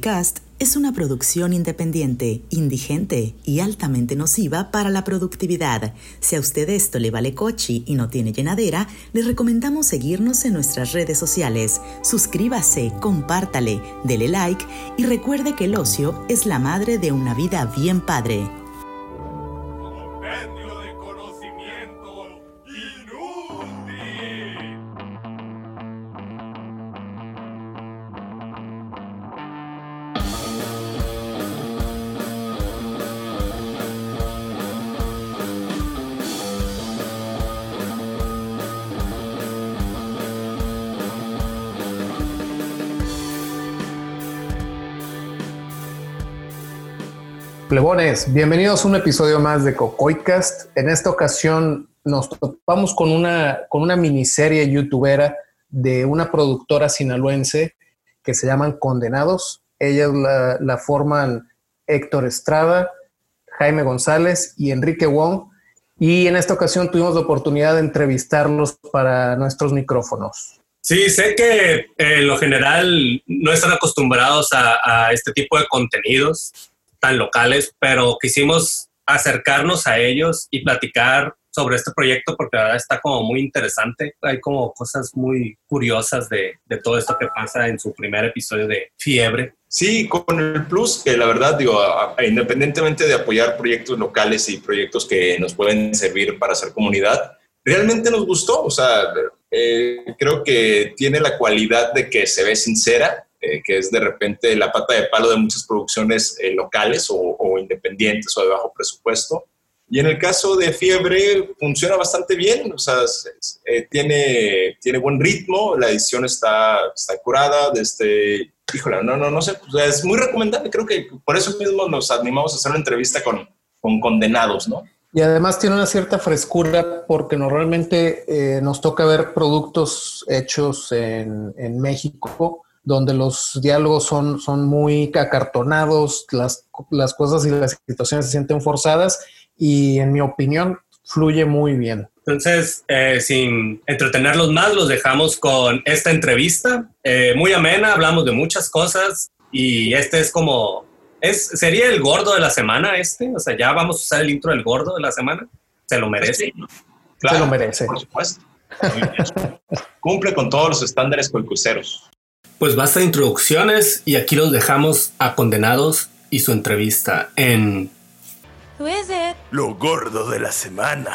Cast es una producción independiente, indigente y altamente nociva para la productividad. Si a usted esto le vale cochi y no tiene llenadera, le recomendamos seguirnos en nuestras redes sociales. Suscríbase, compártale, dele like y recuerde que el ocio es la madre de una vida bien padre. Plebones, bienvenidos a un episodio más de Cocoicast. En esta ocasión nos topamos con una, con una miniserie youtubera de una productora sinaloense que se llaman Condenados. Ellas la, la forman Héctor Estrada, Jaime González y Enrique Wong. Y en esta ocasión tuvimos la oportunidad de entrevistarlos para nuestros micrófonos. Sí, sé que en lo general no están acostumbrados a este tipo de contenidos tan locales, pero quisimos acercarnos a ellos y platicar sobre este proyecto porque la verdad está como muy interesante. Hay como cosas muy curiosas de, de, todo esto que pasa en su primer episodio de Fiebre. Sí, con el plus que la verdad, digo, independientemente de apoyar proyectos locales y proyectos que nos pueden servir para hacer comunidad, realmente nos gustó. O sea, eh, creo que tiene la cualidad de que se ve sincera, eh, que es de repente la pata de palo de muchas producciones eh, locales o, independientes o de bajo presupuesto. Y en el caso de Fiebre funciona bastante bien, o sea, eh, tiene, tiene buen ritmo, la edición está, está curada, desde, híjole, no, no, no sé, es muy recomendable, creo que por eso mismo nos animamos a hacer una entrevista con, con condenados, ¿no? Y además tiene una cierta frescura porque normalmente nos toca ver productos hechos en, en México donde los diálogos son, son muy acartonados, las, las cosas y las situaciones se sienten forzadas y en mi opinión fluye muy bien. Entonces, eh, sin entretenerlos más, los dejamos con esta entrevista eh, muy amena, hablamos de muchas cosas y este es como, es, sería el gordo de la semana este, o sea, ya vamos a usar el intro del gordo de la semana, se lo merece. Claro, se lo merece. Por supuesto. Cumple con todos los estándares colcuseros. Pues basta de introducciones y aquí los dejamos a Condenados y su entrevista en... Lo gordo de la semana.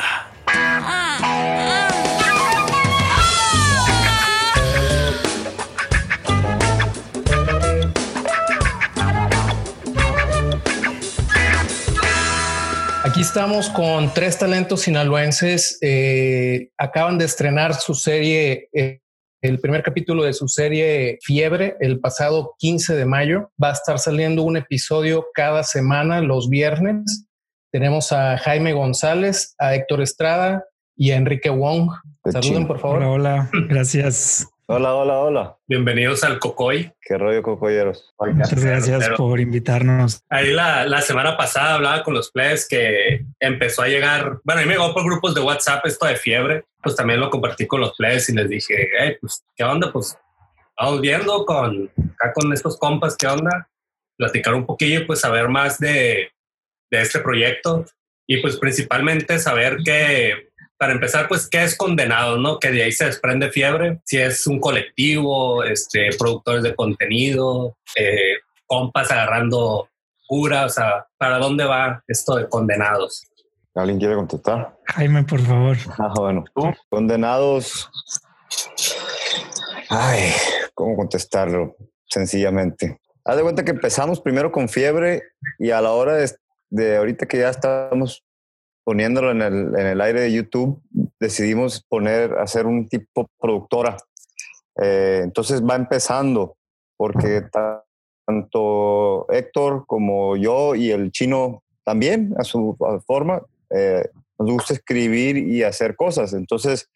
Aquí estamos con tres talentos sinaloenses. Eh, acaban de estrenar su serie eh, el primer capítulo de su serie Fiebre el pasado 15 de mayo. Va a estar saliendo un episodio cada semana los viernes. Tenemos a Jaime González, a Héctor Estrada y a Enrique Wong. Saluden, por favor. Hola, hola. Gracias. Hola, hola, hola. Bienvenidos al Cocoy. Qué rollo, cocoyeros. Muchas gracias por invitarnos. Ahí la, la, semana pasada hablaba con los players que empezó a llegar, bueno, a mí me llegó por grupos de WhatsApp esto de fiebre, pues también lo compartí con los players y les dije, hey, pues, ¿qué onda? Pues vamos viendo con, acá con estos compas, ¿qué onda? Platicar un poquillo, pues saber más de, de este proyecto y pues principalmente saber que para empezar, pues, ¿qué es condenado, no? Que de ahí se desprende fiebre. Si es un colectivo, este, productores de contenido, eh, compas agarrando cura, o sea, ¿para dónde va esto de condenados? ¿Alguien quiere contestar? Jaime, por favor. Ah, bueno. Condenados. Ay, ¿cómo contestarlo? Sencillamente. Haz de cuenta que empezamos primero con fiebre y a la hora de, de ahorita que ya estamos poniéndolo en el, en el aire de YouTube, decidimos poner, hacer un tipo productora. Eh, entonces va empezando, porque tanto Héctor como yo y el chino también, a su forma, eh, nos gusta escribir y hacer cosas. Entonces,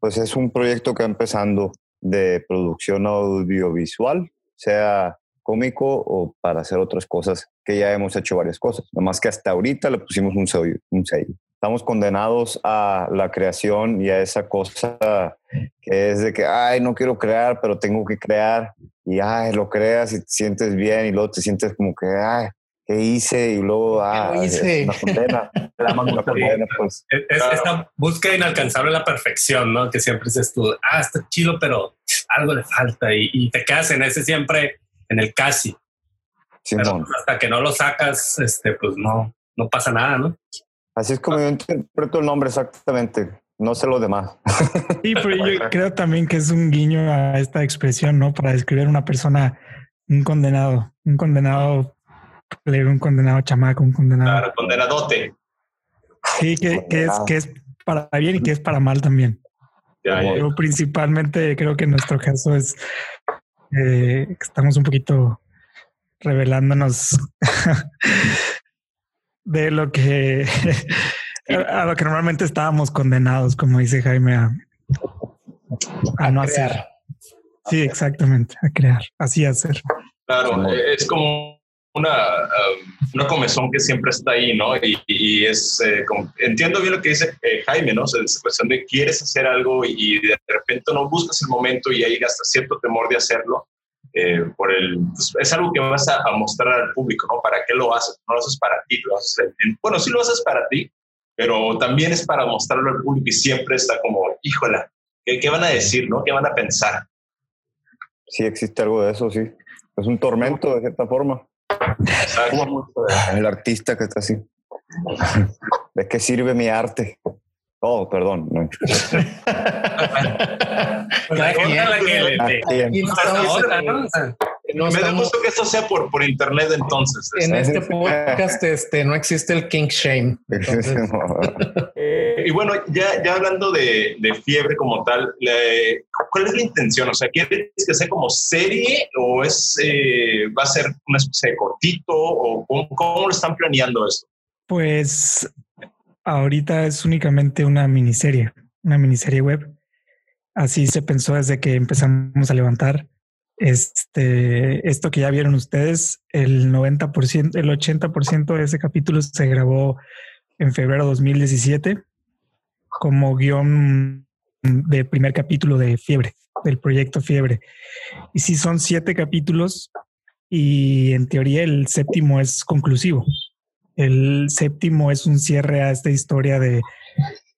pues es un proyecto que va empezando de producción audiovisual, sea cómico o para hacer otras cosas que ya hemos hecho varias cosas. Nomás que hasta ahorita le pusimos un sello. Un sello. Estamos condenados a la creación y a esa cosa que es de que, ay, no quiero crear, pero tengo que crear. y ay, lo creas y te sientes bien y luego te sientes como que, ay, ¿qué hice? Y luego, ah, hice? una condena. una condena pues. Es, Esta búsqueda inalcanzable de la perfección, ¿no? Que siempre dices tú, ah, está chido, pero algo le falta y, y te quedas en ese siempre, en el casi. Pero hasta que no lo sacas, este, pues no, no pasa nada, ¿no? Así es como yo interpreto el nombre exactamente. No sé lo demás. Sí, pero yo creo también que es un guiño a esta expresión, ¿no? Para describir a una persona, un condenado, un condenado, un condenado chamaco, un condenado. Claro, condenadote. Sí, que, que, es, que es para bien y que es para mal también. Pero principalmente creo que en nuestro caso es eh, estamos un poquito revelándonos de lo que a lo que normalmente estábamos condenados, como dice Jaime, a, no hacer. Sí, exactamente, a crear, así hacer. Claro, es como una, um, una comezón que siempre está ahí, ¿no? Y, es, eh, como, entiendo bien lo que dice eh, Jaime, ¿no? O sea, esa cuestión de quieres hacer algo y de repente no buscas el momento y hay hasta cierto temor de hacerlo. Eh, por el, pues, es algo que vas a, mostrar al público, ¿no? ¿Para qué lo haces? No lo haces para ti, lo haces bueno, sí lo haces para ti, pero también es para mostrarlo al público y siempre está como, híjola, ¿qué, ¿qué, van a decir, no? ¿Qué van a pensar? Sí, existe algo de eso, sí. Es un tormento, de cierta forma. El artista que está así. ¿De qué sirve mi arte? Oh, perdón. No. Me da gusto que esto sea por, por internet entonces. En este podcast este, no existe el king shame. y bueno, ya, ya hablando de, fiebre como tal, ¿cuál es la intención? O sea, ¿quieres que sea como serie o es eh, va a ser una especie de cortito o cómo, cómo lo están planeando esto? Pues ahorita es únicamente una miniserie, una miniserie web. Así se pensó desde que empezamos a levantar. Este, esto que ya vieron ustedes, el 90%, el 80% de ese capítulo se grabó en febrero de 2017 como guion de primer capítulo de Fiebre, del proyecto Fiebre. Y sí son siete capítulos y en teoría el séptimo es conclusivo. El séptimo es un cierre a esta historia de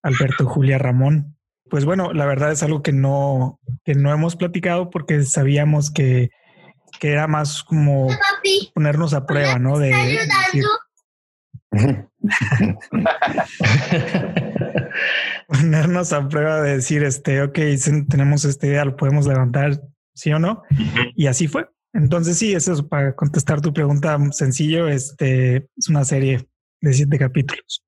Alberto Julia Ramón. Pues bueno, la verdad es algo que no, que no hemos platicado porque sabíamos que, que era más como ponernos a prueba, ¿no? De, ponernos a prueba de decir, este, ok, tenemos esta idea, lo podemos levantar, sí o no. Y así fue. Entonces sí, eso es para contestar tu pregunta sencillo. Este es una serie de siete capítulos.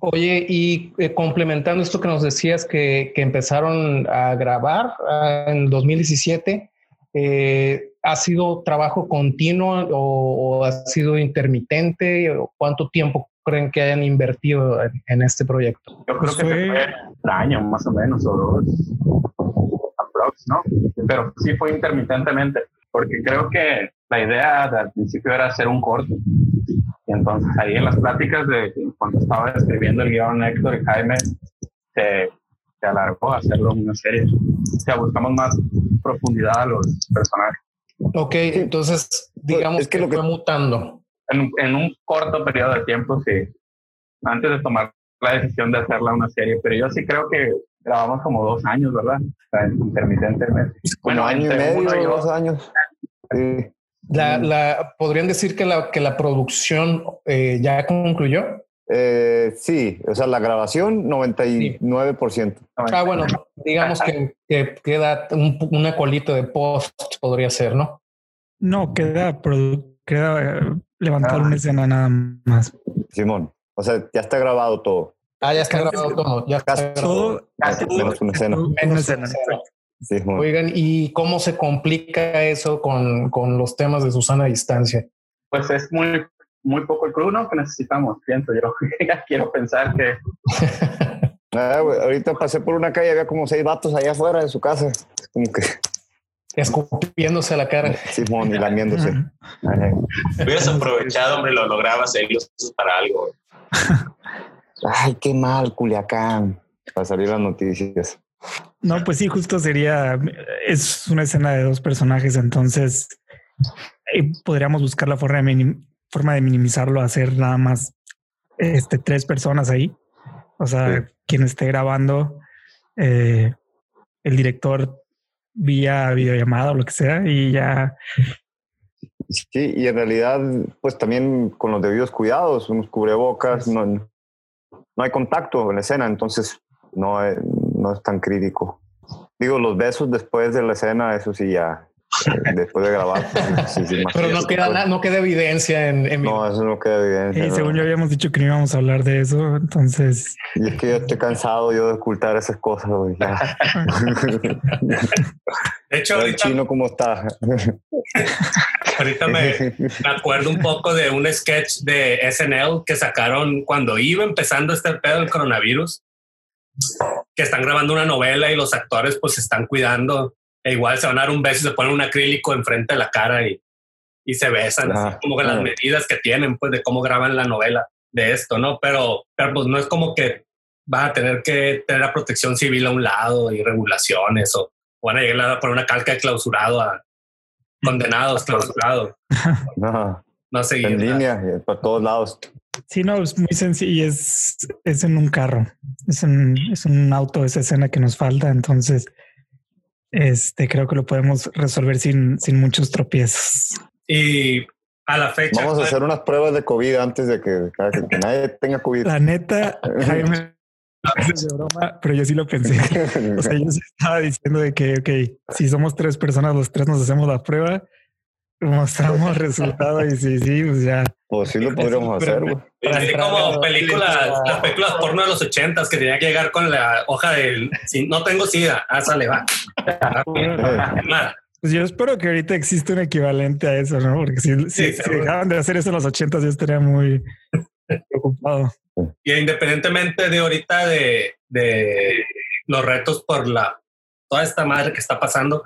Oye, y eh, complementando esto que nos decías que, empezaron a grabar ah, en 2017, eh, ¿ha sido trabajo continuo o, ha sido intermitente? ¿O ¿Cuánto tiempo creen que hayan invertido en, este proyecto? Yo creo que fue un año más o menos o dos, ¿no? Pero sí fue intermitentemente porque creo que la idea al principio era hacer un corto. Y entonces ahí en las pláticas de cuando estaba escribiendo el guion Héctor y Jaime, se, se alargó a hacerlo una serie. O sea, buscamos más profundidad a los personajes. Ok, entonces digamos es que, lo que fue mutando. En, en, un corto periodo de tiempo, sí. Antes de tomar la decisión de hacerla una serie, pero yo sí creo que grabamos como dos años, ¿verdad? O sea, intermitentemente. Bueno, año y medio, dos años. La, la, ¿Podrían decir que la, que la producción eh, ya concluyó? Eh, sí, o sea, la grabación 99%. Ah, bueno, digamos que, que queda un, una colita de post, podría ser, ¿no? No, queda, queda levantar una escena nada más. Simón, o sea, ya está grabado todo. Ah, ya está grabado todo. Ya está grabado todo. Menos una escena. Menos una escena. Oigan, ¿y cómo se complica eso con, con, los temas de Susana a distancia? Pues es muy, muy poco el crudo que necesitamos, pienso yo. Quiero pensar que... ah, ahorita pasé por una calle, había como seis vatos allá afuera de su casa. Como que... Escupiéndose a la cara. Simón y lamiéndose. Hubieras aprovechado, hombre, lo lograbas ahí para algo. Ay, qué mal, Culiacán. Para salir las noticias. No, pues sí, justo sería, es una escena de dos personajes, entonces eh, podríamos buscar la forma de, forma de minimizarlo, hacer nada más este, tres personas ahí. O sea, quien esté grabando, eh, el director vía videollamada o lo que sea, y ya. Sí, y en realidad, pues también con los debidos cuidados, unos cubrebocas, no, no hay contacto en la escena, entonces no, no es tan crítico. Digo, los besos después de la escena, eso sí ya, después de grabar. Pues, Pero no queda, no queda evidencia en, en No, eso no queda evidencia. Y según yo habíamos dicho que no íbamos a hablar de eso, entonces... Y es que yo estoy cansado yo de ocultar esas cosas. de hecho, ahorita... El chino, ¿cómo está? ahorita me, me, acuerdo un poco de un sketch de SNL que sacaron cuando iba empezando este pedo del coronavirus que están grabando una novela y los actores pues se están cuidando. E igual se van a dar un beso y se ponen un acrílico enfrente de la cara y, y se besan, como que las medidas que tienen pues de cómo graban la novela de esto, ¿no? Pero, pero pues no es como que van a tener que tener la protección civil a un lado y regulaciones o van a llegar a poner una calca de clausurado a condenados, clausurados. No, no seguir. En línea, por todos lados. Sí, no, es muy sencillo y es, es en un carro, es, es un auto, esa escena que nos falta, entonces este creo que lo podemos resolver sin, sin muchos tropiezos. Y a la fecha. Vamos a hacer unas pruebas de COVID antes de que, que nadie tenga COVID. La neta, Jaime, de broma, pero yo sí lo pensé. O sea, yo estaba diciendo de que, ok, si somos tres personas, los tres nos hacemos la prueba mostramos resultados y sí, sí, pues ya. Pues sí lo podríamos hacer, güey. Así como películas, las películas porno de los ochentas que tenía que llegar con la hoja del no tengo sida, ah, sale, va. Pues yo espero que ahorita exista un equivalente a eso, ¿no? Porque si, si, dejaban de hacer eso en los ochentas, yo estaría muy preocupado. Y independientemente de ahorita de, de los retos por la toda esta madre que está pasando,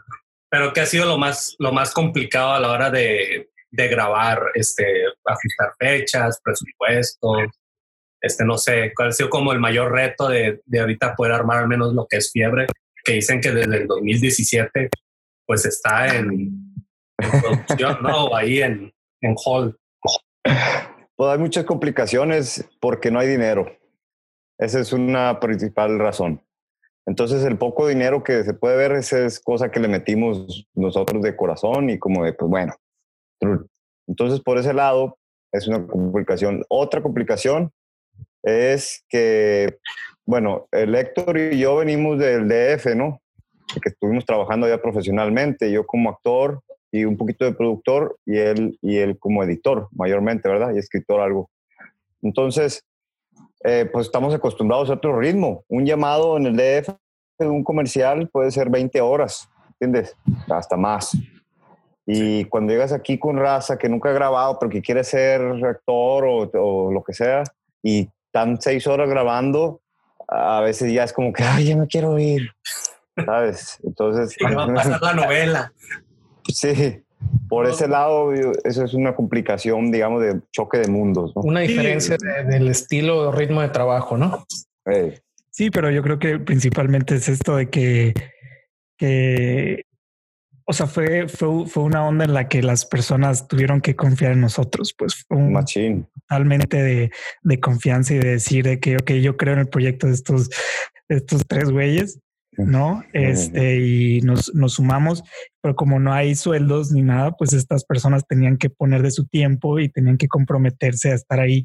pero ¿qué ha sido lo más, lo más complicado a la hora de, de grabar, este, ajustar fechas, presupuestos? Este, no sé, ¿cuál ha sido como el mayor reto de, de ahorita poder armar al menos lo que es fiebre? Que dicen que desde el 2017 pues está en, producción, ¿no? ahí en, en hall. Pues hay muchas complicaciones porque no hay dinero. Esa es una principal razón. Entonces el poco dinero que se puede ver es cosa que le metimos nosotros de corazón y como de, pues bueno. Entonces por ese lado es una complicación. Otra complicación es que, bueno, el Héctor y yo venimos del DF, ¿no? Que estuvimos trabajando ya profesionalmente, yo como actor y un poquito de productor y él, y él como editor mayormente, ¿verdad? Y escritor algo. Entonces, eh, pues estamos acostumbrados a otro ritmo. Un llamado en el DF de un comercial puede ser 20 horas, ¿entiendes? Hasta más. Y cuando llegas aquí con raza que nunca ha grabado, pero que quiere ser actor o, o, lo que sea, y están seis horas grabando, a veces ya es como que, ay, ya me quiero ir, ¿sabes? Entonces... va a pasar la novela. Sí, por ese lado, eso es una complicación, digamos, de choque de mundos. Una diferencia del estilo o ritmo de trabajo, ¿no? Sí, pero yo creo que principalmente es esto de que, que o sea, fue, fue, fue, una onda en la que las personas tuvieron que confiar en nosotros. Pues fue un Machín. totalmente de, de, confianza y de decir de que, ok, yo creo en el proyecto de estos, de estos tres güeyes ¿no? Este, y nos, nos, sumamos, pero como no hay sueldos ni nada, pues estas personas tenían que poner de su tiempo y tenían que comprometerse a estar ahí.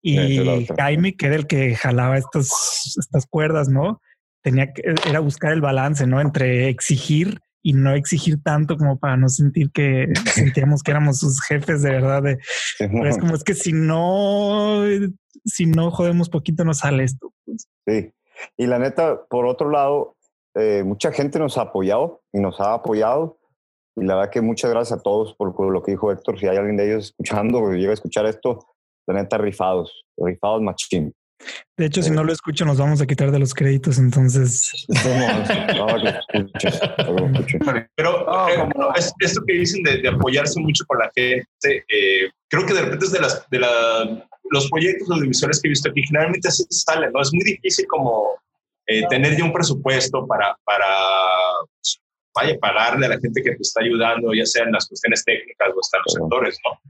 Y Jaime, que era el que jalaba estos, estas cuerdas, ¿no? Tenía que, era buscar el balance, ¿no? Entre exigir y no exigir tanto como para no sentir que sentíamos que éramos sus jefes de verdad. De, es como es que si no, si no jodemos poquito, no sale esto. Pues. Sí. Y la neta, por otro lado, eh, mucha gente nos ha apoyado y nos ha apoyado. Y la verdad que muchas gracias a todos por, lo que dijo Héctor. Si hay alguien de ellos escuchando o llega a escuchar esto, la neta, rifados, rifados machín. De hecho, si no lo escucho, nos vamos a quitar de los créditos, entonces. Pero eh, esto que dicen de, apoyarse mucho con la gente, eh, creo que de repente es de, las, de la, los proyectos audiovisuales que he visto aquí, generalmente así salen, ¿no? Es muy difícil como eh, tener ya un presupuesto para, para pues, vaya, pagarle a la gente que te está ayudando, ya sea en las cuestiones técnicas o hasta en los sectores, ¿no?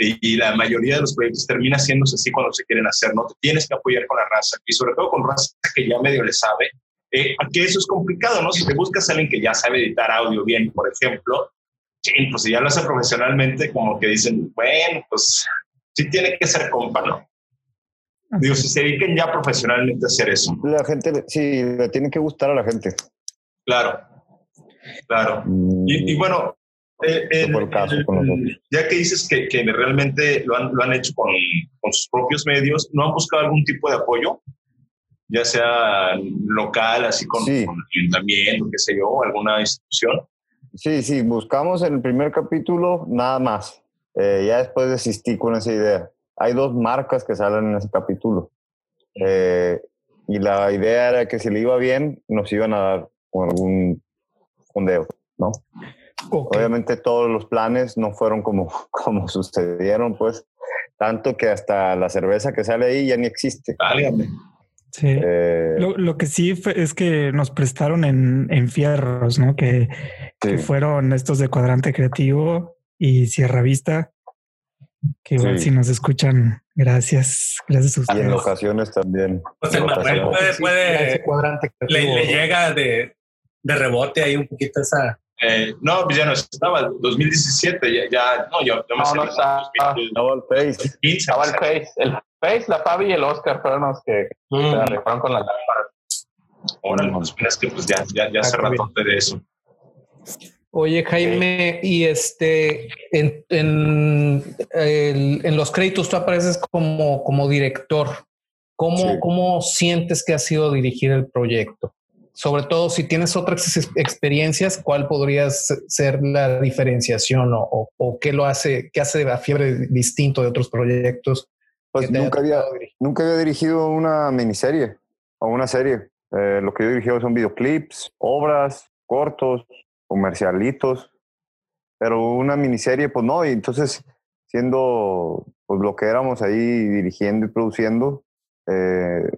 Y, la mayoría de los proyectos termina haciéndose así cuando se quieren hacer, ¿no? Te tienes que apoyar con la raza y sobre todo con raza que ya medio le sabe, eh, que eso es complicado, ¿no? Si te buscas a alguien que ya sabe editar audio bien, por ejemplo, pues si ya lo hace profesionalmente, como que dicen, bueno, pues sí tiene que ser compa, ¿no? Digo, si se dediquen ya profesionalmente a hacer eso. La gente, sí, le tiene que gustar a la gente. Claro, claro. Y, mm. bueno, eh, ya que dices que, que realmente lo han, lo han hecho con, con, sus propios medios, ¿no han buscado algún tipo de apoyo? Ya sea local, así con, sí. con ayuntamiento, qué sé yo, alguna institución. Sí, sí, buscamos en el primer capítulo nada más. Eh, ya después desistí con esa idea. Hay dos marcas que salen en ese capítulo. Eh, y la idea era que si le iba bien, nos iban a dar algún fondeo, ¿no? Obviamente todos los planes no fueron como, como sucedieron, pues, tanto que hasta la cerveza que sale ahí ya ni existe. Sí. Eh, lo, que sí es que nos prestaron en, en fierros, ¿no? Que, fueron estos de cuadrante creativo y Sierra Vista. Que igual si nos escuchan, gracias. Gracias a ustedes. Y en ocasiones también. Pues el puede, puede le, le, llega de, de rebote ahí un poquito esa, eh, no, pues ya no estaba, 2017, ya, ya no, yo, yo me no, no estaba, estaba el Face. Estaba el Face, el Face, la Fabi y el Oscar fueron los que mm. se arribaron con la lámpara. Ahora, pues es que pues ya, ya, ya se ratote de eso. Oye, Jaime, y este, en, en, el, en, los créditos tú apareces como, como director. ¿Cómo, ¿Cómo sientes que ha sido dirigir el proyecto? sobre todo si tienes otras experiencias, ¿cuál podría ser la diferenciación o, qué lo hace, qué hace a Fiebre distinto de otros proyectos? Pues nunca había, nunca había dirigido una miniserie o una serie. Eh, lo que yo he dirigido son videoclips, obras, cortos, comercialitos, pero una miniserie, pues no. Y entonces, siendo pues lo que éramos ahí dirigiendo y produciendo, eh,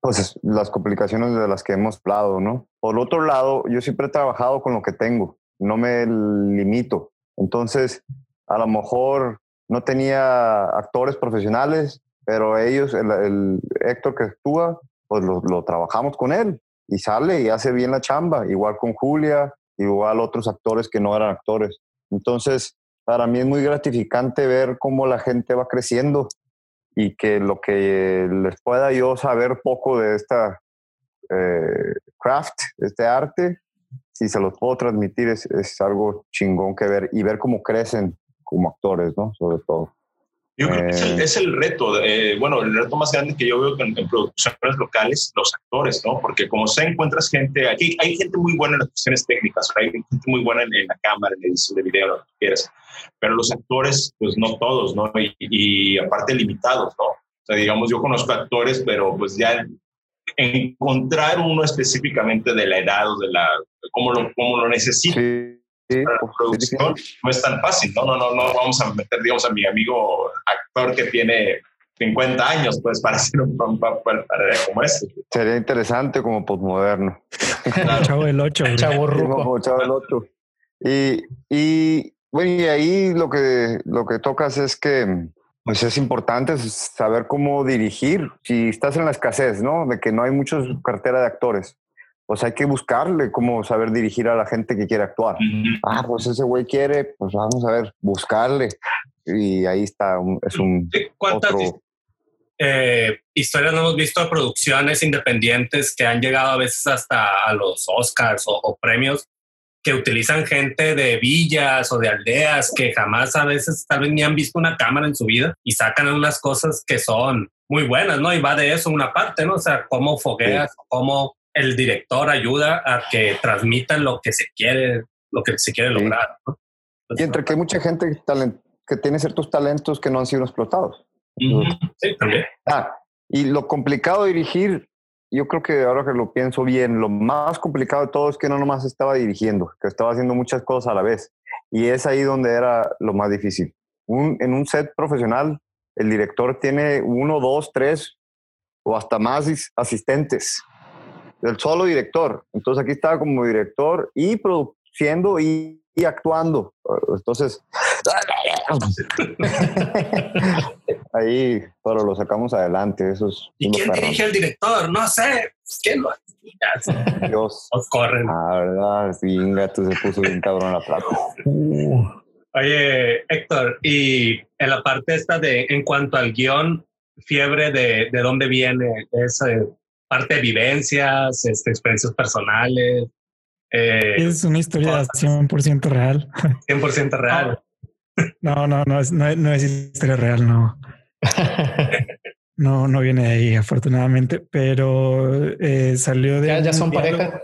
pues las complicaciones de las que hemos hablado, ¿no? Por otro lado, yo siempre he trabajado con lo que tengo, no me limito. Entonces, a lo mejor no tenía actores profesionales, pero ellos, el, Héctor que actúa, pues lo, lo, trabajamos con él y sale y hace bien la chamba, igual con Julia, igual otros actores que no eran actores. Entonces, para mí es muy gratificante ver cómo la gente va creciendo y que lo que les pueda yo saber poco de esta eh, craft, este arte, si se los puedo transmitir es, es, algo chingón que ver y ver cómo crecen como actores, ¿no? Sobre todo. Yo creo que es el, eh, reto, eh, bueno, el reto más grande que yo veo en, en, producciones locales, los actores, ¿no? Porque como se encuentras gente, aquí hay gente muy buena en las cuestiones técnicas, hay gente muy buena en, la cámara, en la edición de video, lo que quieras, pero los actores, pues no todos, ¿no? Y, y aparte limitados, ¿no? O sea, digamos, yo conozco actores, pero pues ya encontrar uno específicamente de la edad o de la, cómo lo, cómo lo necesita. Para la producción no es tan fácil, ¿no? No, no, no vamos a meter, digamos, a mi amigo actor que tiene 50 años, pues, para hacer un papel como este. Sería interesante como postmoderno. Chavo el 8. Chavo Ruco. Chavo el 8. Y, y, bueno, y ahí lo que, lo que tocas es que pues es importante saber cómo dirigir. Si estás en la escasez, ¿no? De que no hay muchos cartera de actores, pues hay que buscarle cómo saber dirigir a la gente que quiere actuar. Ah, pues ese güey quiere, pues vamos a ver, buscarle. Y ahí está, es un... ¿Cuántas eh, historias no hemos visto de producciones independientes que han llegado a veces hasta a los Oscars o premios que utilizan gente de villas o de aldeas que jamás a veces tal vez ni han visto una cámara en su vida y sacan unas cosas que son muy buenas, ¿no? Y va de eso una parte, ¿no? O sea, cómo fogueas, cómo el director ayuda a que transmitan lo que se quiere, lo que se quiere lograr, ¿no? y entre que hay mucha gente que tiene ciertos talentos que no han sido explotados. Sí, también. Ah, y lo complicado de dirigir yo creo que ahora que lo pienso bien, lo más complicado de todo es que no nomás estaba dirigiendo, que estaba haciendo muchas cosas a la vez. Y es ahí donde era lo más difícil. Un, en un set profesional, el director tiene uno, dos, tres o hasta más asistentes. Del solo director. Entonces aquí estaba como director y produciendo y, actuando. Entonces, ahí, pero lo sacamos adelante. Eso ¿Y quién dirige el director? No sé. ¿Quién lo Dios. Nos corren. Ah, verdad, sí, gato se puso bien cabrón la plata. Uh. Oye, Héctor, y en la parte esta de, en cuanto al guion, fiebre de, de dónde viene, es eh, parte de vivencias, este, experiencias personales. Eh, es una historia 100% real. 100% real. No, no, no es, no, es historia real, no. No, no viene de ahí, afortunadamente, pero eh, salió de. Ya, ya son pareja.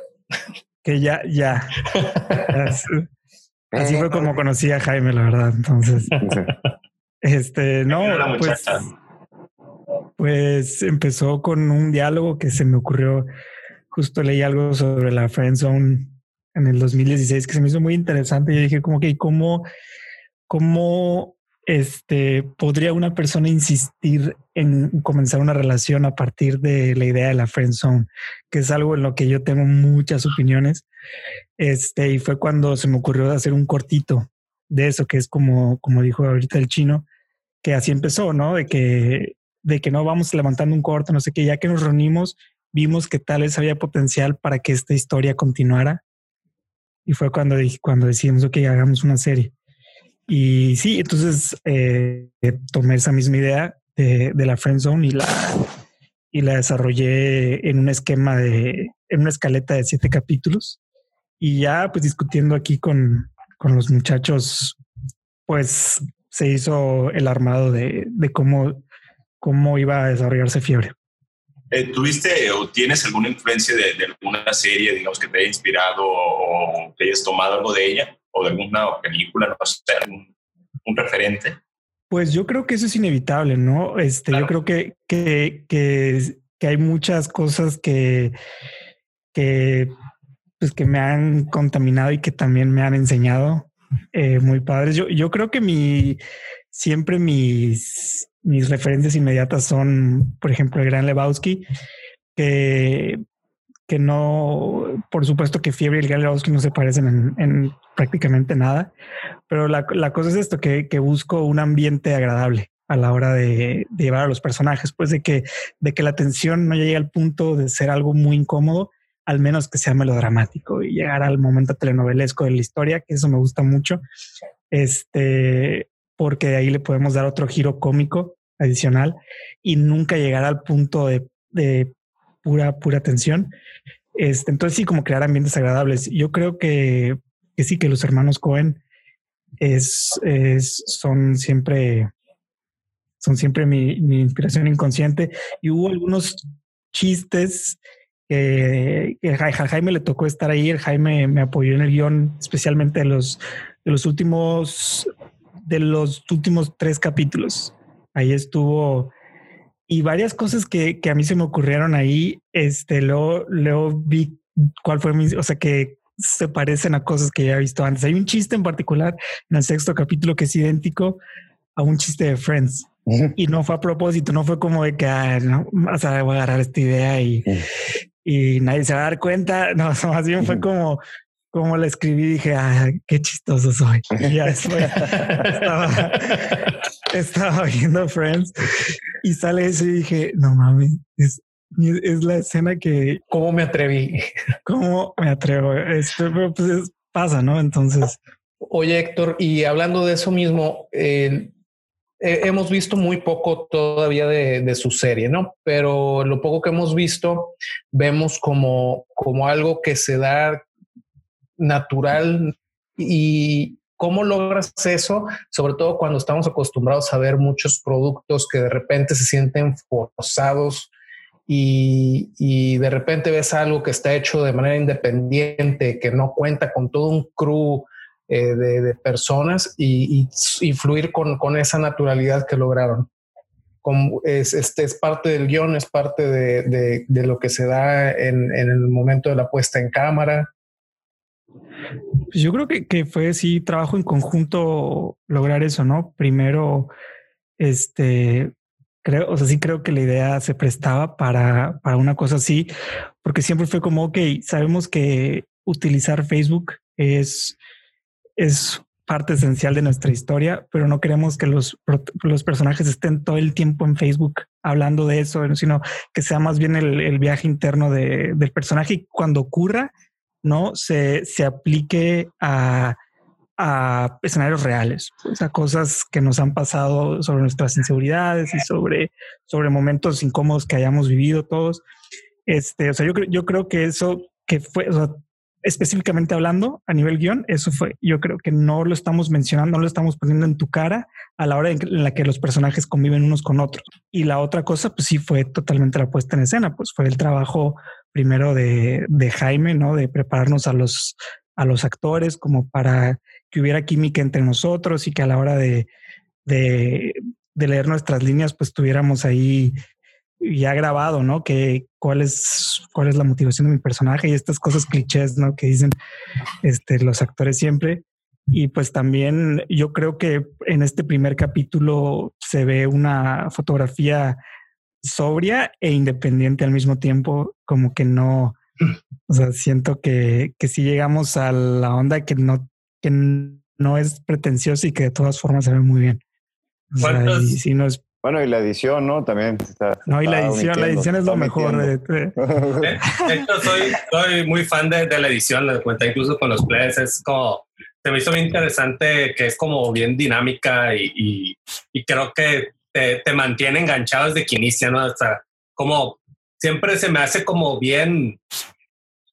Que ya, ya. Así fue como conocí a Jaime, la verdad. Entonces, este, no, pues, pues empezó con un diálogo que se me ocurrió. Justo leí algo sobre la Friend Zone en el 2016 que se me hizo muy interesante. Y dije, como que, ¿cómo, cómo este, podría una persona insistir en comenzar una relación a partir de la idea de la friend zone, que es algo en lo que yo tengo muchas opiniones. Este, y fue cuando se me ocurrió hacer un cortito de eso, que es como, como dijo ahorita el chino, que así empezó, ¿no? De que, de que no vamos levantando un corto, no sé qué, ya que nos reunimos, vimos que tal vez había potencial para que esta historia continuara. Y fue cuando, cuando decidimos, ok, hagamos una serie. Y sí, entonces eh, tomé esa misma idea de, la friend zone y la, y la desarrollé en un esquema de, en una escaleta de siete capítulos. Y ya pues discutiendo aquí con, con los muchachos, pues se hizo el armado de, de cómo, cómo iba a desarrollarse Fiebre. Eh, ¿Tuviste o tienes alguna influencia de, de, alguna serie, digamos, que te haya inspirado o que hayas tomado algo de ella? o de alguna película, no sé, un, referente? Pues yo creo que eso es inevitable, ¿no? Este, Yo creo que, que, que, que, hay muchas cosas que, que, pues que me han contaminado y que también me han enseñado eh, muy padres. Yo, yo creo que mi, siempre mis, mis referencias inmediatas son, por ejemplo, el Gran Lebowski, que que no, por supuesto que Fiebre y el Galilowski no se parecen en, prácticamente nada, pero la, cosa es esto, que, busco un ambiente agradable a la hora de, llevar a los personajes, pues de que, de que la tensión no llegue al punto de ser algo muy incómodo, al menos que sea melodramático y llegar al momento telenovelesco de la historia, que eso me gusta mucho, este, porque de ahí le podemos dar otro giro cómico adicional y nunca llegar al punto de, de pura, pura tensión. Este, entonces sí, como crear ambientes agradables. Yo creo que, que sí, que los hermanos Cohen es, es, son siempre, son siempre mi, mi, inspiración inconsciente. Y hubo algunos chistes que, que a Jaime le tocó estar ahí. El Jaime me apoyó en el guion, especialmente los, de los últimos, de los últimos tres capítulos. Ahí estuvo y varias cosas que, que, a mí se me ocurrieron ahí, este, luego, luego vi cuál fue mi, o sea, que se parecen a cosas que ya he visto antes. Hay un chiste en particular en el sexto capítulo que es idéntico a un chiste de Friends. Y no fue a propósito, no fue como de que, ah, no, o sea, voy a agarrar esta idea y, y nadie se va a dar cuenta. No, más bien fue como, como la escribí, dije, ah, qué chistoso soy. Y ya después estaba, estaba viendo Friends y sale eso y dije, no mames, es, es la escena que... ¿Cómo me atreví? ¿Cómo me atrevo? Esto pues pasa, ¿no? Entonces... Oye, Héctor, y hablando de eso mismo, hemos visto muy poco todavía de, de, su serie, ¿no? Pero lo poco que hemos visto, vemos como, como algo que se da natural y cómo logras eso, sobre todo cuando estamos acostumbrados a ver muchos productos que de repente se sienten forzados y, de repente ves algo que está hecho de manera independiente, que no cuenta con todo un crew eh, de, personas y, fluir con, esa naturalidad que lograron. Como es, este es parte del guion, es parte de, lo que se da en, en, el momento de la puesta en cámara. Pues yo creo que, fue sí trabajo en conjunto lograr eso, ¿no? Primero, este, Creo, o sea, sí creo que la idea se prestaba para, para una cosa así, porque siempre fue como, ok, sabemos que utilizar Facebook es, es parte esencial de nuestra historia, pero no queremos que los, los personajes estén todo el tiempo en Facebook hablando de eso, sino que sea más bien el, viaje interno de, del personaje y cuando ocurra, no se, se aplique a, a escenarios reales, o sea, cosas que nos han pasado sobre nuestras inseguridades y sobre, sobre momentos incómodos que hayamos vivido todos. Este, o sea, yo, yo creo que eso que fue, específicamente hablando a nivel guion, eso fue, yo creo que no lo estamos mencionando, no lo estamos poniendo en tu cara a la hora en la que los personajes conviven unos con otros. Y la otra cosa, pues sí, fue totalmente la puesta en escena, pues fue el trabajo primero de, de Jaime, ¿no? De prepararnos a los, a los actores como para que hubiera química entre nosotros y que a la hora de, de, de leer nuestras líneas, pues tuviéramos ahí ya grabado, ¿no? Que cuál es, cuál es la motivación de mi personaje y estas cosas clichés, ¿no? Que dicen este, los actores siempre. Y pues también yo creo que en este primer capítulo se ve una fotografía sobria e independiente al mismo tiempo, como que no, o sea, siento que, que si llegamos a la onda que no, que no es pretencioso y que de todas formas se ve muy bien. O sea, y si no es bueno, y la edición, ¿no? También. Está, no, y la edición, la edición es lo mejor. De, hecho, soy, soy muy fan de, de la edición, la cuenta incluso con los plays. Es como, se me hizo muy interesante que es como bien dinámica y, y, creo que te, te, mantiene enganchado desde que inicia, ¿no? O sea, como siempre se me hace como bien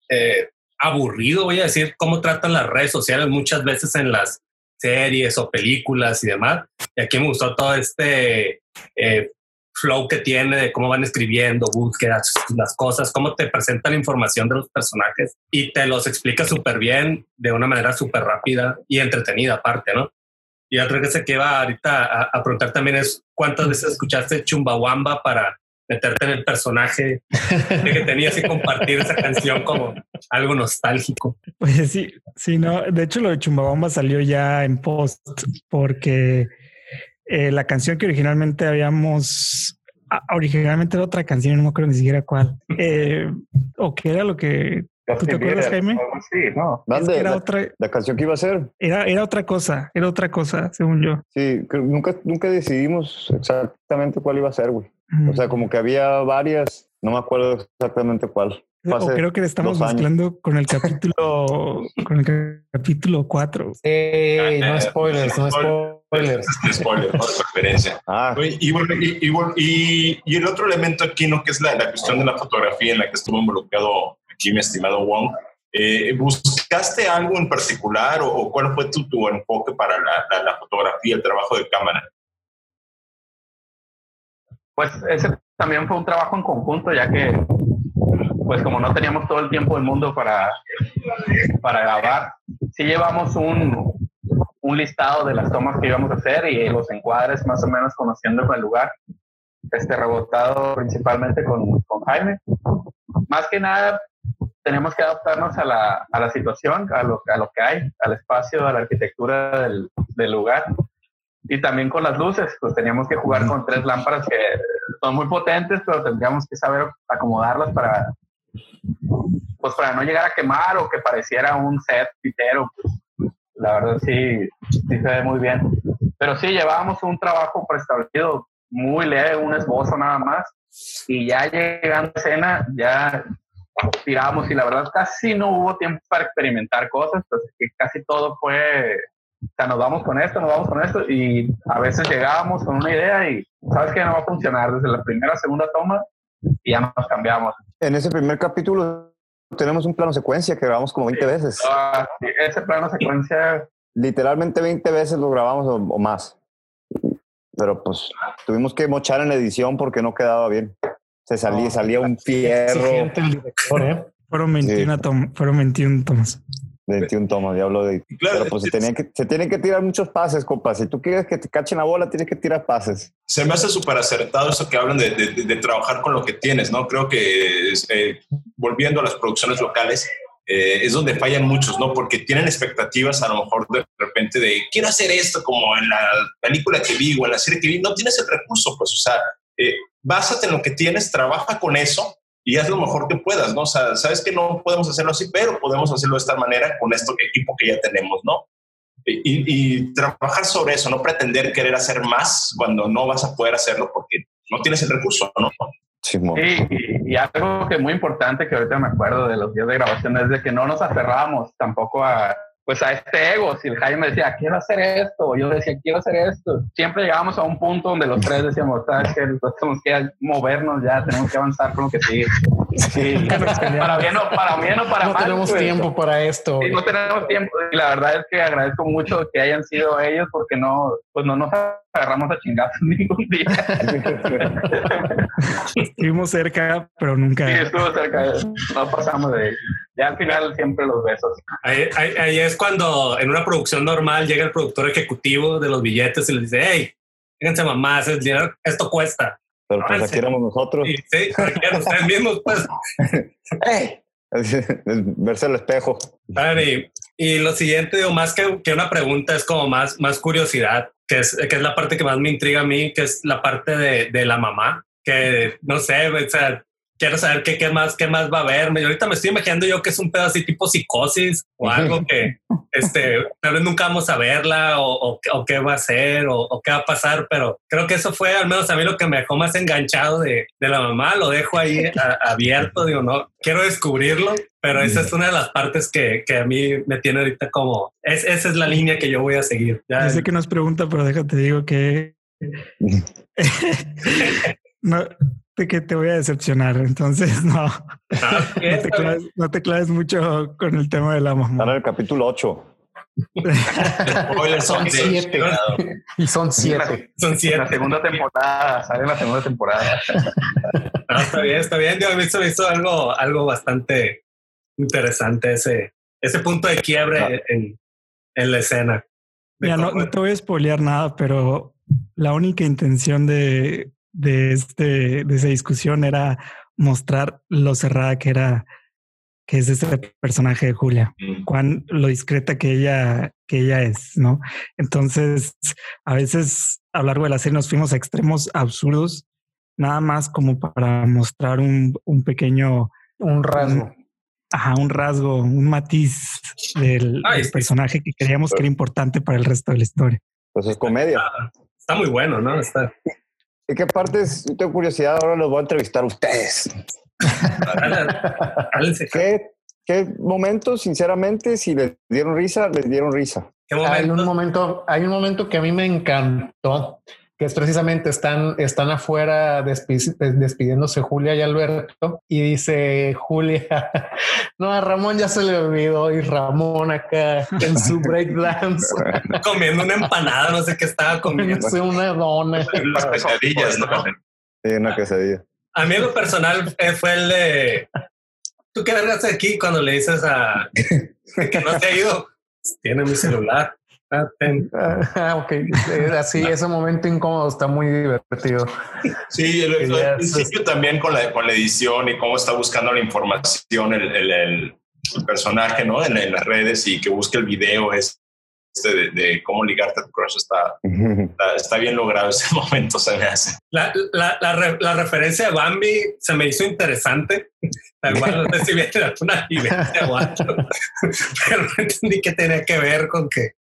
eh, aburrido, voy a decir, cómo tratan las redes sociales muchas veces en las series o películas y demás. Y aquí me gustó todo este eh, flow que tiene de cómo van escribiendo, búsquedas, las cosas, cómo te presenta la información de los personajes y te los explica súper bien de una manera súper rápida y entretenida aparte, ¿no? Y otra cosa que iba ahorita a, a, preguntar también es cuántas veces escuchaste Chumbawamba para meterte en el personaje que tenías que compartir esa canción como algo nostálgico. Pues sí, sí, no. De hecho, lo de Chumbawamba salió ya en post porque eh, la canción que originalmente habíamos, ah, originalmente era otra canción, no me acuerdo ni siquiera cuál, eh, o qué era lo que... ¿Tú te acuerdas, Jaime? Sí, no. era la, otra, la canción que iba a ser. Era, era otra cosa, era otra cosa, según yo. Sí, nunca, nunca decidimos exactamente cuál iba a ser, güey. O sea, como que había varias, no me acuerdo exactamente cuál. O creo que le estamos mezclando con el capítulo con el capítulo 4. Eh, no spoilers, no spoilers. Spoilers, no preferencia. Ah. Y, y, y, el otro elemento aquí, ¿no? Que es la, la, cuestión de la fotografía en la que estuvo involucrado aquí mi estimado Wong. Eh, ¿Buscaste algo en particular o, cuál fue tu, tu enfoque para la, la, fotografía, el trabajo de cámara? Pues ese también fue un trabajo en conjunto, ya que pues como no teníamos todo el tiempo del mundo para, para grabar, sí llevamos un, un listado de las tomas que íbamos a hacer y los encuadres más o menos conociendo el lugar, este rebotado principalmente con, con Jaime. Más que nada, tenemos que adaptarnos a la, a la situación, a lo, a lo que hay, al espacio, a la arquitectura del, del lugar y también con las luces, pues teníamos que jugar con tres lámparas que son muy potentes, pero tendríamos que saber acomodarlas para, pues para no llegar a quemar o que pareciera un set pitero. Pues, la verdad sí, sí se ve muy bien. Pero sí, llevábamos un trabajo preestablecido muy leve, un esbozo nada más, y ya llegando a escena, ya tiramos y la verdad casi no hubo tiempo para experimentar cosas, pues que casi todo fue o sea, nos vamos con esto, nos vamos con esto, y a veces llegábamos con una idea y sabes que no va a funcionar desde la primera, segunda toma, y ya nos cambiamos. En ese primer capítulo tenemos un plano secuencia que grabamos como 20 veces. Ah, ese plano secuencia. Literalmente 20 veces lo grabamos o, más. Pero pues tuvimos que mochar en la edición porque no quedaba bien. Se salía, salía un fierro. ¿eh? Fueron 21, fueron 21 tomas. 21 tomas, diablo de. pero pues se, tenían que, se tienen que tirar muchos pases, compa. Si tú quieres que te cachen la bola, tienes que tirar pases. Se me hace súper acertado eso que hablan de, de, trabajar con lo que tienes, ¿no? Creo que eh, volviendo a las producciones locales, eh, es donde fallan muchos, ¿no? Porque tienen expectativas a lo mejor de repente de quiero hacer esto como en la película que vi o en la serie que vi. No tienes el recurso, pues, o sea, eh, básate en lo que tienes, trabaja con eso y haz lo mejor que puedas, ¿no? O sea, sabes que no podemos hacerlo así, pero podemos hacerlo de esta manera con este equipo que ya tenemos, ¿no? Y, trabajar sobre eso, no pretender querer hacer más cuando no vas a poder hacerlo porque no tienes el recurso, ¿no? Sí, y, y, algo que es muy importante que ahorita me acuerdo de los días de grabación es de que no nos aferramos tampoco a pues a este ego. Si el Jaime decía, quiero hacer esto, yo decía, quiero hacer esto. Siempre llegábamos a un punto donde los tres decíamos, sabes que tenemos que movernos ya, tenemos que avanzar con lo que sigue. Sí. para bien o para bien o para no mal. No tenemos tiempo para esto. no tenemos tiempo. Y la verdad es que agradezco mucho que hayan sido ellos porque no, pues no nos agarramos a chingazos ningún día. Estuvimos cerca, pero nunca. Sí, estuvo cerca. No pasamos de ellos. Ya al final siempre los besos. Ahí, ahí, es cuando en una producción normal llega el productor ejecutivo de los billetes y le dice, hey, fíjense mamás, esto cuesta. Pero pues aquí éramos nosotros. Sí, sí eran ustedes mismos, pues. hey. Verse al espejo. Y, y, lo siguiente, digo, más que, que, una pregunta, es como más, más curiosidad, que es, que es la parte que más me intriga a mí, que es la parte de, de la mamá, que no sé, o sea, quiero saber qué, qué, más, qué más va a haber. ahorita me estoy imaginando yo que es un pedo así tipo psicosis o algo que este, tal vez nunca vamos a verla o, o, qué va a ser o, qué va a pasar, pero creo que eso fue al menos a mí lo que me dejó más enganchado de, de la mamá. Lo dejo ahí abierto, digo, no, quiero descubrirlo, pero esa es una de las partes que, que a mí me tiene ahorita como, es, esa es la línea que yo voy a seguir. Ya, sé que nos pregunta, pero déjate digo que... no, que te voy a decepcionar. Entonces, no. Ah, no, te claves, mucho con el tema de la mamá. en el capítulo 8. son siete. Y son siete. Son siete. La segunda temporada. Sale en la segunda temporada. está bien, está bien. Yo he visto, algo, algo bastante interesante ese, ese punto de quiebre en, en la escena. Ya no, no te voy a spoilear nada, pero la única intención de, de, este, de esa discusión era mostrar lo cerrada que era, que es ese personaje de Julia, mm. cuán lo discreta que ella, que ella es, ¿no? Entonces, a veces a lo largo de la serie nos fuimos a extremos absurdos, nada más como para mostrar un, un pequeño... Un rasgo. ajá, un rasgo, un matiz del, personaje que creíamos que era importante para el resto de la historia. Pues es comedia. Está, muy bueno, ¿no? Está, ¿Y qué partes? Tengo curiosidad, ahora los voy a entrevistar a ustedes. ¿Qué, ¿Qué momentos, sinceramente, si les dieron risa, les dieron risa? Hay un momento, hay un momento que a mí me encantó, que es precisamente están, están afuera despidiéndose Julia y Alberto y dice Julia, no, a Ramón ya se le olvidó y Ramón acá en su breakdance. comiendo una empanada, no sé qué estaba comiendo. una dona. Las pesadillas, ¿no? Sí, una quesadilla. A mí lo personal eh, fue el de, ¿tú qué haces aquí cuando le dices a que no se ha ido? Tiene mi celular. Ah, ok. Eh, así, ese momento incómodo está muy divertido. Sí, el, principio también con la, con la edición y cómo está buscando la información el, el, personaje, ¿no? En, las redes y que busque el video es este de, cómo ligarte a tu crush está, está, bien logrado ese momento, se me hace. La, la, la, referencia de Bambi se me hizo interesante. Tal cual, no sé si viene una vivencia o algo, pero no entendí qué tenía que ver con que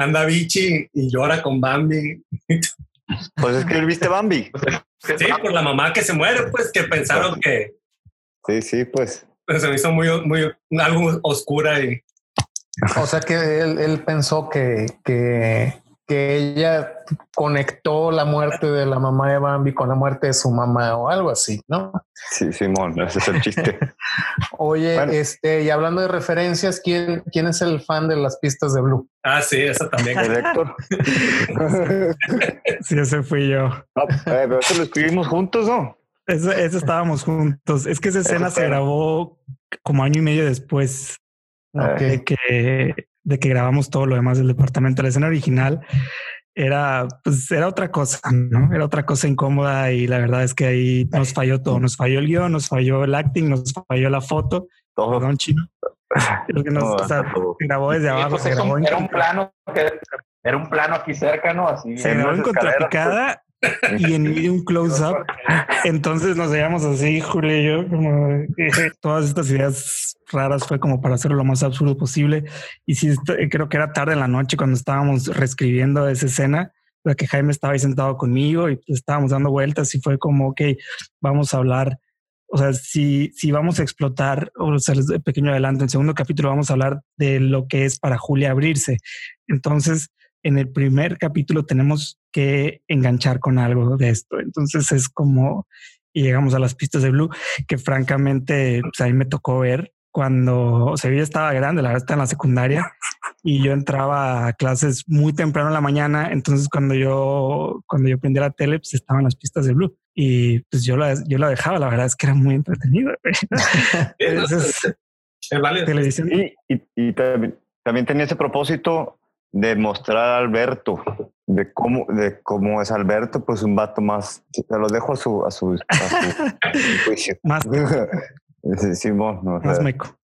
anda bichi y llora con Bambi. Pues es que él viste Bambi. Sí, por la mamá que se muere, pues que pensaron que. Sí, sí, pues. Pero se me hizo muy, muy algo oscura y. O sea que él, él pensó que, que que ella conectó la muerte de la mamá de Bambi con la muerte de su mamá o algo así, ¿no? Sí, Simón, ese es el chiste. Oye, este, y hablando de referencias, ¿quién, ¿quién es el fan de las pistas de Blue? Ah, sí, eso también. El Héctor. sí, ese fui yo. Eh, pero eso lo escribimos juntos, ¿no? Eso, estábamos juntos. Es que esa escena se grabó como año y medio después de que de que grabamos todo lo demás del departamento. La escena original era, pues, era otra cosa, ¿no? Era otra cosa incómoda y la verdad es que ahí nos falló todo. Nos falló el guion, nos falló el acting, nos falló la foto. Todo. Perdón, chino. Creo que nos grabó desde abajo. Pues, era un plano que era un plano aquí cerca, ¿no? Así. Se grabó en contrapicada y en un close-up. Entonces nos veíamos así, Julio y yo, como todas estas ideas raras fue como para hacerlo lo más absurdo posible. Y sí, creo que era tarde en la noche cuando estábamos reescribiendo esa escena, la que Jaime estaba ahí sentado conmigo y estábamos dando vueltas y fue como, ok, vamos a hablar. O sea, si, si vamos a explotar, o sea, el pequeño adelanto, en el segundo capítulo vamos a hablar de lo que es para Julia abrirse. Entonces, en el primer capítulo tenemos que enganchar con algo de esto. Entonces es como, y llegamos a las pistas de Blue, que francamente pues, a mí me tocó ver cuando, o sea, yo estaba grande, la verdad está en la secundaria y yo entraba a clases muy temprano en la mañana. Entonces cuando yo, cuando yo prendía la tele, pues estaban las pistas de Blue y pues yo la, yo la dejaba. La verdad es que era muy entretenido. Entonces, televisión. Y, y, y también, también tenía ese propósito de mostrar a Alberto, de cómo, de cómo es Alberto, pues un vato más, te lo dejo a su, a su, juicio. Más. sí, más meco.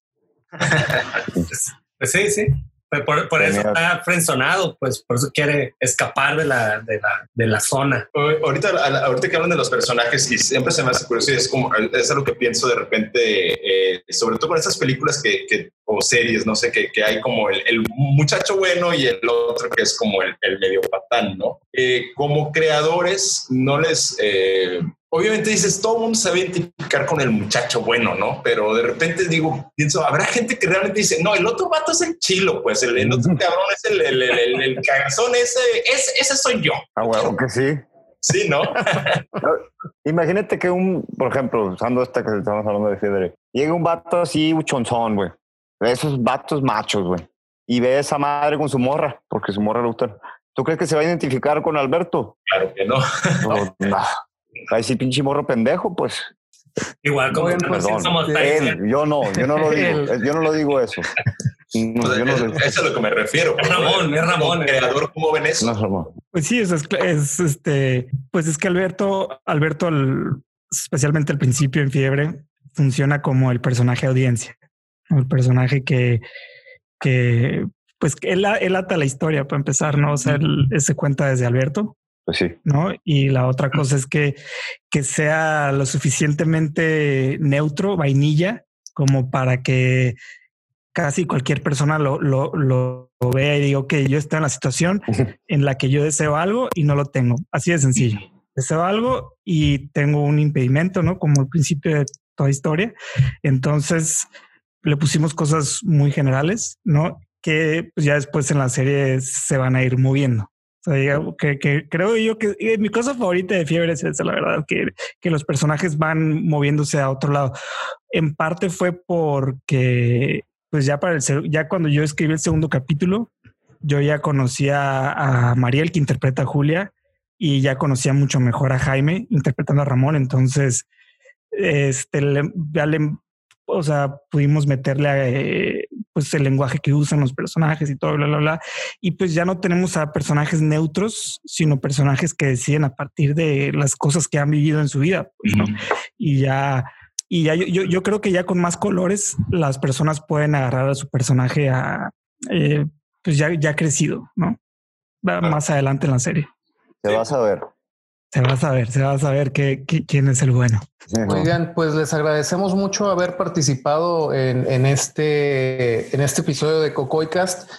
Pues sí, sí. Pues por, por eso está frenzonado, pues por eso quiere escapar de la, de la, de la zona. Ahorita, ahorita que hablan de los personajes y siempre se me hace curioso y es como, es algo que pienso de repente, eh, sobre todo con esas películas que, que, o series, no sé, que, que hay como el, el, muchacho bueno y el otro que es como el, el medio patán, ¿no? Eh, como creadores, no les, eh, obviamente dices, todo el mundo se va a identificar con el muchacho bueno, ¿no? Pero de repente digo, pienso, habrá gente que realmente dice, no, el otro vato es el chilo, pues el, otro cabrón es el, el, el, el cagazón, ese, ese, ese, soy yo. Ah, bueno, que sí. Sí, ¿no? Imagínate que un, por ejemplo, usando esta que estamos hablando de Federico, llega un vato así, uchonzón, güey. Esos vatos machos, güey. Y ve a esa madre con su morra, porque su morra le gusta. ¿Tú crees que se va a identificar con Alberto? Claro que no. no, no. Ay, sí, pinche morro pendejo, pues. Igual como Perdón, somos él, yo no, yo no lo digo, yo no lo digo eso. No, pues, yo no eso es a lo que me refiero. Es Ramón, es Ramón. creador, ¿cómo ven eso? No, pues sí, es, es, este, pues es que Alberto, Alberto, especialmente al principio en Fiebre, funciona como el personaje audiencia, el personaje que, que pues él, él ata la historia para empezar, ¿no? O sea, él, él se cuenta desde Alberto pues sí. ¿No? Y la otra cosa es que, que sea lo suficientemente neutro, vainilla, como para que casi cualquier persona lo, lo, lo, vea y diga, ok, yo estoy en la situación en la que yo deseo algo y no lo tengo. Así de sencillo. Deseo algo y tengo un impedimento, ¿no? Como el principio de toda historia. Entonces le pusimos cosas muy generales, ¿no? Que pues, ya después en la serie se van a ir moviendo que, que, creo yo que mi cosa favorita de Fiebre es esa, la verdad, que, que los personajes van moviéndose a otro lado. En parte fue porque, pues ya para el ya cuando yo escribí el segundo capítulo, yo ya conocía a Mariel que interpreta a Julia y ya conocía mucho mejor a Jaime interpretando a Ramón. Entonces, este, ya le, o sea, pudimos meterle a, eh, pues el lenguaje que usan los personajes y todo, bla, bla, bla. Y pues ya no tenemos a personajes neutros, sino personajes que deciden a partir de las cosas que han vivido en su vida. Pues, Y ya, y ya yo, yo, creo que ya con más colores las personas pueden agarrar a su personaje a, eh, pues ya, ya crecido, ¿no? Más adelante en la serie. Se va a saber. Se va a saber, se va a saber que, quién es el bueno. Oigan, pues les agradecemos mucho haber participado en, este, en este episodio de Cocoicast.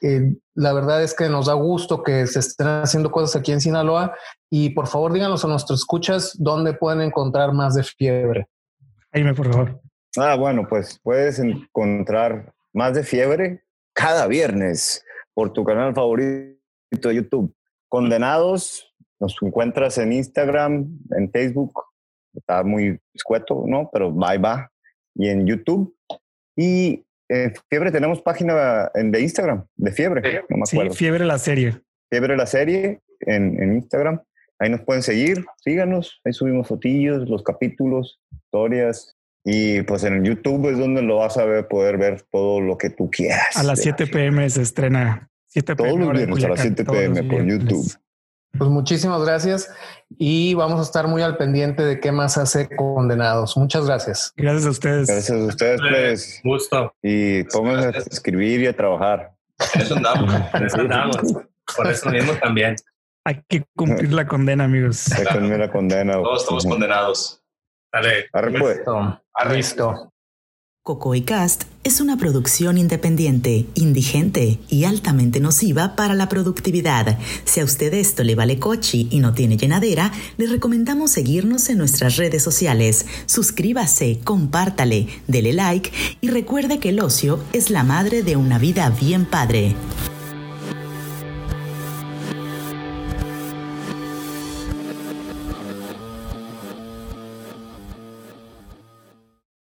Eh, la verdad es que nos da gusto que se estén haciendo cosas aquí en Sinaloa y por favor díganos a nuestros escuchas dónde pueden encontrar más de fiebre. Jaime, por favor. Ah, bueno, pues puedes encontrar más de fiebre cada viernes por tu canal favorito de YouTube. Condenados nos encuentras en Instagram, en Facebook, está muy escueto, ¿no? Pero va va. Y en YouTube. Y en Fiebre tenemos página de Instagram, de Fiebre, no me acuerdo. Sí, Fiebre la serie. Fiebre la serie en, en Instagram. Ahí nos pueden seguir, síganos, ahí subimos fotillos, los capítulos, historias, y pues en YouTube es donde lo vas a ver, poder ver todo lo que tú quieras. A las 7 pm se estrena. 7 PM todos los viernes a las 7 pm por YouTube. Pues muchísimas gracias y vamos a estar muy al pendiente de qué más hace Condenados. Muchas gracias. Gracias a ustedes. Gracias a ustedes, pues. Gusto. Y pónganse a escribir y a trabajar. Eso andamos. Eso andamos. Por eso mismo también. Hay que cumplir la condena, amigos. Hay que cumplir la condena. Todos estamos condenados. Dale. Arre, pues. Listo. Listo. Cocoicast es una producción independiente, indigente y altamente nociva para la productividad. Si a usted esto le vale cochi y no tiene llenadera, le recomendamos seguirnos en nuestras redes sociales. Suscríbase, compártale, dele like y recuerde que el ocio es la madre de una vida bien padre.